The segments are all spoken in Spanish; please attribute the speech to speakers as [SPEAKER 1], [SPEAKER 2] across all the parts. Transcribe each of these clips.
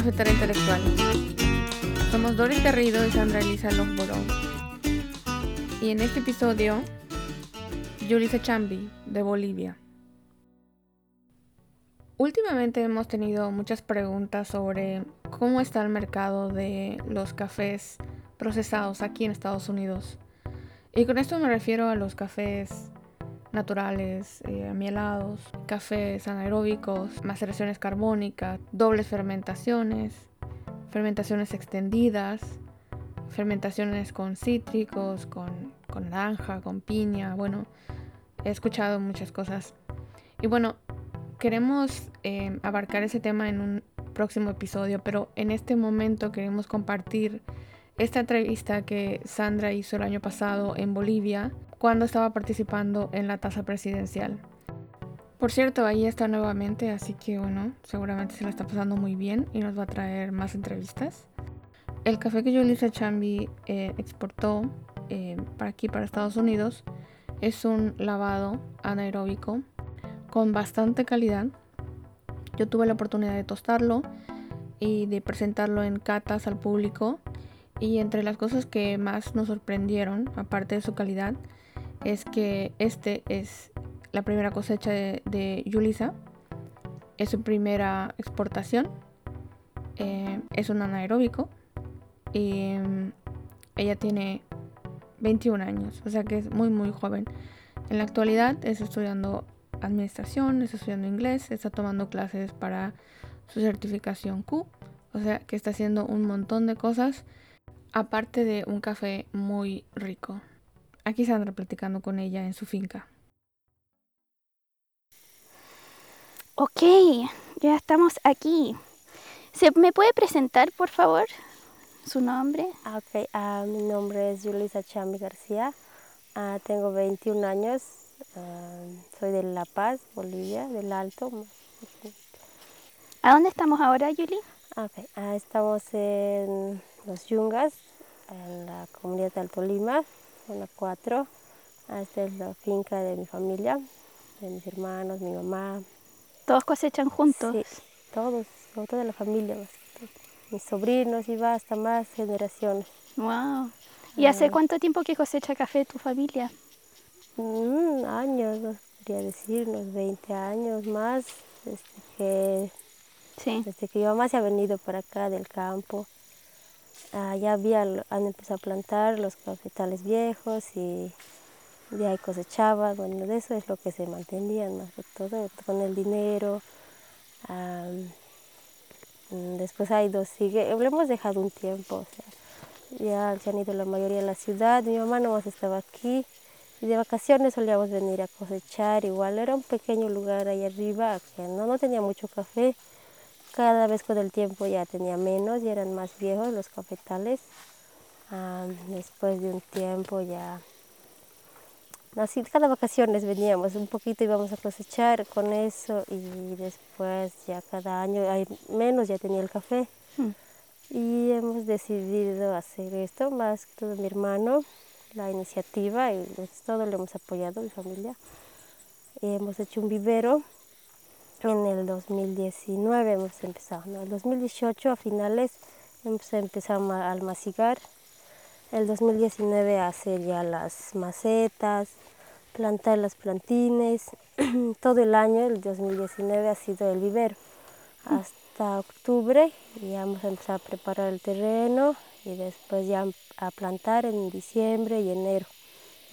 [SPEAKER 1] Cafetera Intelectual. Somos Doris Garrido y Sandra Elisa Longboró. Y en este episodio, Yulisa Chambi, de Bolivia. Últimamente hemos tenido muchas preguntas sobre cómo está el mercado de los cafés procesados aquí en Estados Unidos. Y con esto me refiero a los cafés naturales, eh, amielados, cafés anaeróbicos, maceraciones carbónicas, dobles fermentaciones, fermentaciones extendidas, fermentaciones con cítricos, con, con naranja, con piña. Bueno, he escuchado muchas cosas. Y bueno, queremos eh, abarcar ese tema en un próximo episodio, pero en este momento queremos compartir esta entrevista que Sandra hizo el año pasado en Bolivia cuando estaba participando en la tasa presidencial. Por cierto, ahí está nuevamente, así que bueno, seguramente se la está pasando muy bien y nos va a traer más entrevistas. El café que Yulisa Chambi eh, exportó eh, para aquí, para Estados Unidos, es un lavado anaeróbico con bastante calidad. Yo tuve la oportunidad de tostarlo y de presentarlo en catas al público. Y entre las cosas que más nos sorprendieron, aparte de su calidad, es que este es la primera cosecha de, Yulisa. Es su primera exportación. Eh, es un anaeróbico. Y mm, ella tiene 21 años, o sea que es muy muy joven. En la actualidad está estudiando administración, está estudiando inglés, está tomando clases para su certificación Q, o sea que está haciendo un montón de cosas aparte de un café muy rico. Aquí Sandra platicando con ella en su finca.
[SPEAKER 2] Ok, ya estamos aquí. ¿Se me puede presentar, por favor, su nombre?
[SPEAKER 3] Ah, ok, uh, mi nombre es Julisa Chambi García. Uh, tengo 21 años. Uh, soy de La Paz, Bolivia, del Alto.
[SPEAKER 2] ¿A dónde estamos ahora, Yuli?
[SPEAKER 3] Okay. estamos en Los Yungas, en la comunidad de Alto Lima zona 4. Esta es la finca de mi familia, de mis hermanos, mi mamá.
[SPEAKER 2] ¿Todos cosechan juntos?
[SPEAKER 3] Sí, todos, toda la familia. Mis sobrinos y va hasta más generaciones.
[SPEAKER 2] Wow. ¿Y hace ah. cuánto tiempo que cosecha café tu familia?
[SPEAKER 3] Mm, años, no podría decir, unos 20 años más, desde que, sí. desde que mi mamá se ha venido para acá del campo. Ah, ya había, han empezado a plantar los cafetales viejos y de ahí cosechaban, bueno, de eso es lo que se mantenían más que todo, con el dinero. Mm, después hay dos, sigue, hemos dejado un tiempo, ya se han ido la mayoría a la ciudad, mi mamá no más estaba aquí y de vacaciones solíamos venir a cosechar, igual era un pequeño lugar ahí arriba que no, no tenía mucho café, cada vez con el tiempo ya tenía menos y eran más viejos los cafetales. después de un tiempo ya, así cada vacaciones veníamos, un poquito íbamos a cosechar con eso y después ya cada año hay menos ya tenía el café. Hmm. Y hemos decidido hacer esto, más que todo mi hermano, la iniciativa y pues todo lo hemos apoyado, mi familia. Y hemos hecho un vivero en el 2019 hemos empezado, en el 2018 a finales hemos empezado a almacigar, el 2019 a hacer ya las macetas, plantar las plantines, todo el año, el 2019 ha sido el vivero. Hasta octubre ya hemos empezado a preparar el terreno y después ya a plantar en diciembre y enero.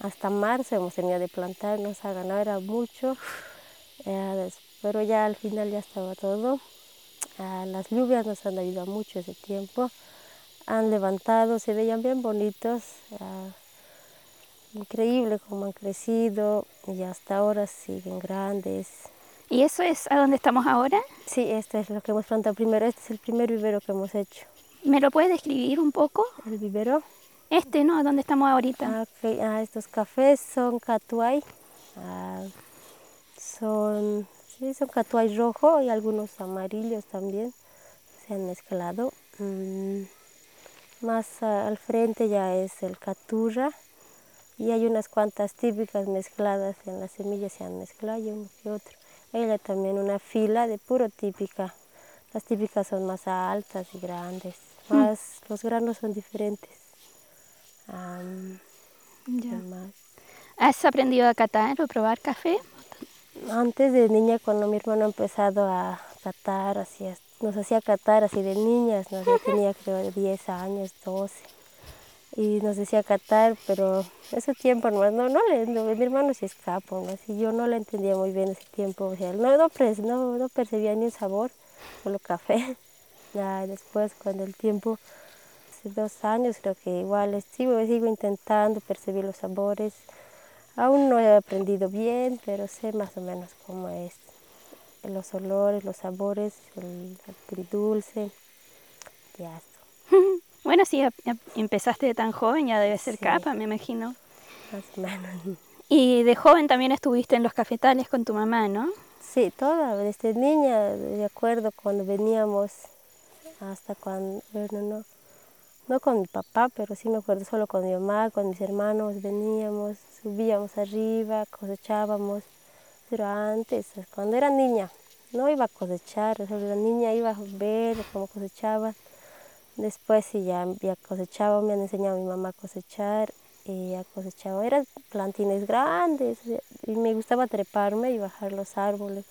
[SPEAKER 3] Hasta marzo hemos tenido de plantar, nos ha ganado mucho. Pero ya al final ya estaba todo. Ah, las lluvias nos han ayudado mucho ese tiempo. Han levantado, se veían bien bonitos. Ah, increíble cómo han crecido y hasta ahora siguen grandes.
[SPEAKER 2] ¿Y eso es a donde estamos ahora?
[SPEAKER 3] Sí, esto es lo que hemos plantado primero. Este es el primer vivero que hemos hecho.
[SPEAKER 2] ¿Me lo puedes describir un poco?
[SPEAKER 3] El vivero.
[SPEAKER 2] Este, ¿no? ¿Dónde estamos ahorita?
[SPEAKER 3] Ah, estos cafés son catuay. son Sí, son catuay rojo y algunos amarillos también se han mezclado. Mm, más al frente ya es el caturra y hay unas cuantas típicas mezcladas en las semillas se han mezclado y uno que otro. Hay también una fila de puro típica Las típicas son más altas y grandes, más los granos son diferentes. Am, ¿qué
[SPEAKER 2] Ya.
[SPEAKER 3] más?
[SPEAKER 2] ¿Has aprendido a catar o probar café?
[SPEAKER 3] Antes de niña, cuando mi hermano ha empezado a catar, hacía- nos hacía catar así de niñas, ¿no? Yo tenía creo 10 años, 12. Y nos decía catar, pero ese tiempo no, no, no mi hermano se escapa, ¿no? Así yo no la entendía muy bien ese tiempo, o sea, no, no, no, no percibía ni un sabor, solo café. Ya después, cuando el tiempo, hace dos años, creo que igual sigo, sigo intentando percibir los sabores. Aún no he aprendido bien, pero sé más o menos cómo es los olores, los sabores, el dulce. Ya esto,
[SPEAKER 2] Bueno, sí, empezaste de tan joven, ya debe ser
[SPEAKER 3] Sí.
[SPEAKER 2] capa, me imagino.
[SPEAKER 3] más o menos.
[SPEAKER 2] Y de joven también estuviste en los cafetales con tu mamá, ¿no?
[SPEAKER 3] Sí, toda, desde niña, de acuerdo, cuando veníamos, hasta cuando, bueno, no, no con mi papá, pero sí me acuerdo solo con mi mamá, con mis hermanos, veníamos, subíamos arriba, cosechábamos, pero antes, cuando era niña, no iba a cosechar, solo era niña, iba a ver cómo cosechaba, después sí ya, ya cosechaba, me han enseñado a mi mamá a cosechar, y ya cosechaba, eran plantines grandes, y me gustaba treparme y bajar los árboles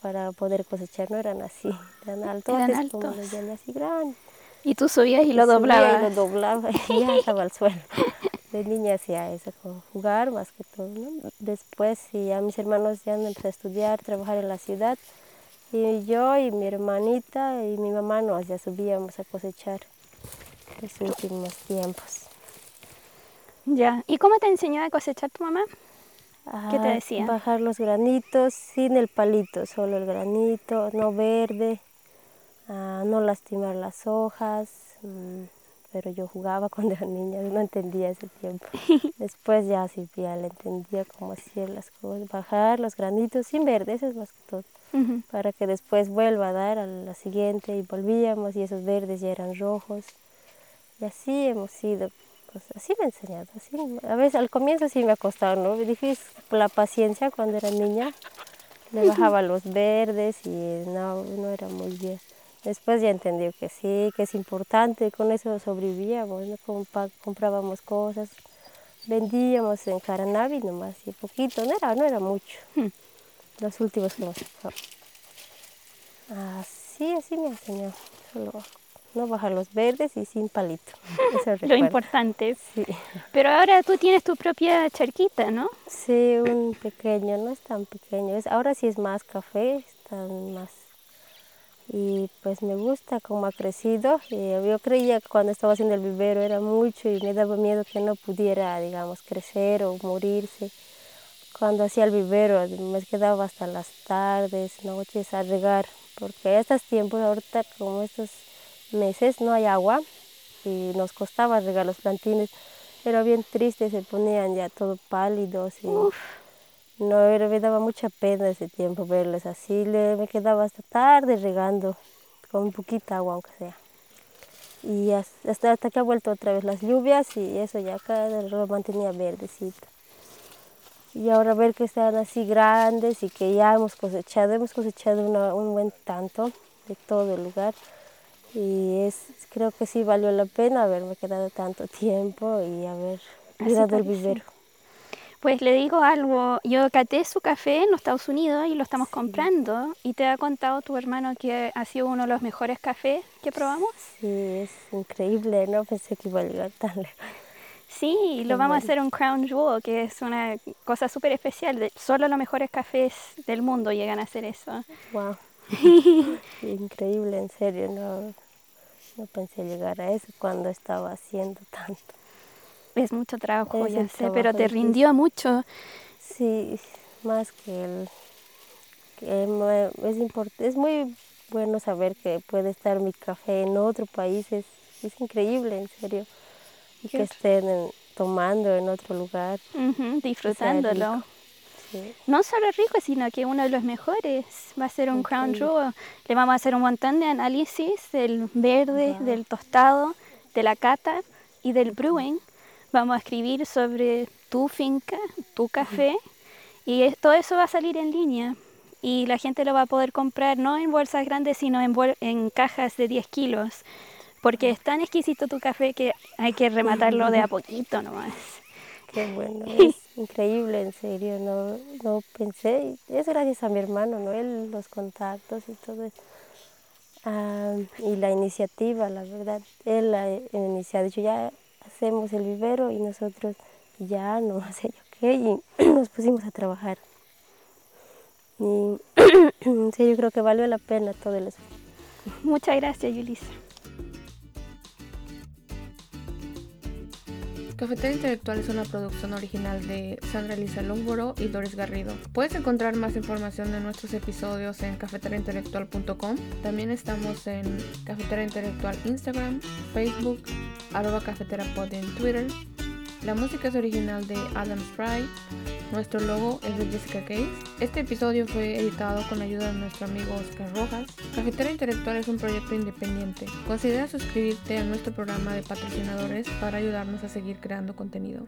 [SPEAKER 3] para poder cosechar, no eran así, eran altos,
[SPEAKER 2] Eran
[SPEAKER 3] como los así grandes.
[SPEAKER 2] Y tú subías y lo
[SPEAKER 3] Subía
[SPEAKER 2] doblabas.
[SPEAKER 3] Y lo doblaba y ya estaba al suelo. De niña hacía eso, como jugar más que todo. ¿no? Después sí, ya mis hermanos ya empezado a estudiar, trabajar en la ciudad. Y yo y mi hermanita y mi mamá nos ya subíamos a cosechar los últimos tiempos.
[SPEAKER 2] Ya. ¿Y cómo te enseñó a cosechar tu mamá? ¿Qué te decía?
[SPEAKER 3] Bajar los granitos sin el palito, solo el granito, no verde, ah, no lastimar las hojas. mm, pero yo jugaba cuando era niña, no entendía ese tiempo. Después ya sí, ya le entendía cómo hacer las cosas, bajar los granitos sin verde, eso es más que todo, para que después vuelva a dar a la siguiente y volvíamos y esos verdes ya eran rojos. Y así hemos sido, pues así me ha enseñado. Así, a veces al comienzo sí me ha costado, ¿no? Difícil la paciencia cuando era niña. Le bajaba los verdes y no, no era muy bien. Después ya entendió que sí, que es importante, con eso sobrevivíamos, ¿no? Comprábamos cosas, vendíamos en Caranavi nomás, y poquito, no era, no era mucho.
[SPEAKER 2] Hmm.
[SPEAKER 3] Los últimos que. Así, así me enseñó. Solo no bajar los verdes y sin palito. Eso
[SPEAKER 2] Lo importante.
[SPEAKER 3] Sí.
[SPEAKER 2] Pero ahora tú tienes tu propia charquita, ¿no?
[SPEAKER 3] Sí, un pequeño, no es tan pequeño. Es, ahora sí es más café, están más. Y pues me gusta cómo ha crecido. Y yo creía que cuando estaba haciendo el vivero era mucho y me daba miedo que no pudiera, digamos, crecer o morirse. Cuando hacía el vivero me quedaba hasta las tardes, noches a regar, porque estos tiempos, ahorita como estos meses, no hay agua y nos costaba regar los plantines. Era bien triste, se ponían ya todo pálidos y no, era, me daba mucha pena ese tiempo verlos así. Le, me quedaba hasta tarde regando, con un poquito agua aunque sea. Y hasta, hasta, que ha vuelto otra vez las lluvias y eso ya acá lo mantenía verdecito. Y ahora ver que están así grandes y que ya hemos cosechado, hemos cosechado una- un buen tanto de todo el lugar. Y es, creo que sí valió la pena haberme quedado tanto tiempo y haber cuidado el vivero.
[SPEAKER 2] Pues le digo algo, yo caté su café en los Estados Unidos y lo estamos comprando y te ha contado tu hermano que ha sido uno de los mejores cafés que probamos.
[SPEAKER 3] Sí, es increíble, no pensé que iba a llegar tan lejos.
[SPEAKER 2] Sí, lo vamos a hacer un Crown Jewel, que es una cosa súper especial. solo los mejores cafés del mundo llegan a hacer eso.
[SPEAKER 3] Wow. increíble, en serio, no, no pensé llegar a eso cuando estaba haciendo tanto.
[SPEAKER 2] Es mucho trabajo,
[SPEAKER 3] Es
[SPEAKER 2] ya sé, pero te
[SPEAKER 3] difícil.
[SPEAKER 2] rindió mucho.
[SPEAKER 3] Sí, más que el... que es, muy bueno saber que puede estar mi café en otro país, es, es increíble, en serio. Y que estén en- tomando en otro lugar.
[SPEAKER 2] Disfrutándolo.
[SPEAKER 3] Sí.
[SPEAKER 2] No solo rico, sino que uno de los mejores. Va a ser un Crown. Jewel. Le vamos a hacer un montón de análisis del verde,
[SPEAKER 3] Wow.
[SPEAKER 2] del tostado, de la cata y del brewing. Vamos a escribir sobre tu finca, tu café. Y todo eso va a salir en línea. y la gente lo va a poder comprar no en bolsas grandes, sino en, en cajas de 10 kilos, porque es tan exquisito tu café que hay que rematarlo de a poquito nomás.
[SPEAKER 3] Qué bueno, es increíble, en serio, no, no pensé, es gracias a mi hermano, ¿no? Él, los contactos y todo eso. Ah, y la iniciativa, la verdad, él la iniciado, dicho ya hacemos el vivero y nosotros ya no sé yo qué, y nos pusimos a trabajar. Y sí, yo creo que valió la pena todo el esfuerzo.
[SPEAKER 2] Muchas gracias, Yulisa.
[SPEAKER 1] Cafetera Intelectual es una producción original de Sandra Elisa Longboro y Doris Garrido. Puedes encontrar más información de nuestros episodios en cafeteraintelectual.com. También estamos en Cafetera Intelectual Instagram, Facebook, arroba cafeterapod en Twitter. La música es original de Adam Spry. Nuestro logo es de Jessica Case. Este episodio fue editado con la ayuda de nuestro amigo Oscar Rojas. Cafetera Intelectual es un proyecto independiente. Considera suscribirte a nuestro programa de patrocinadores para ayudarnos a seguir creando contenido.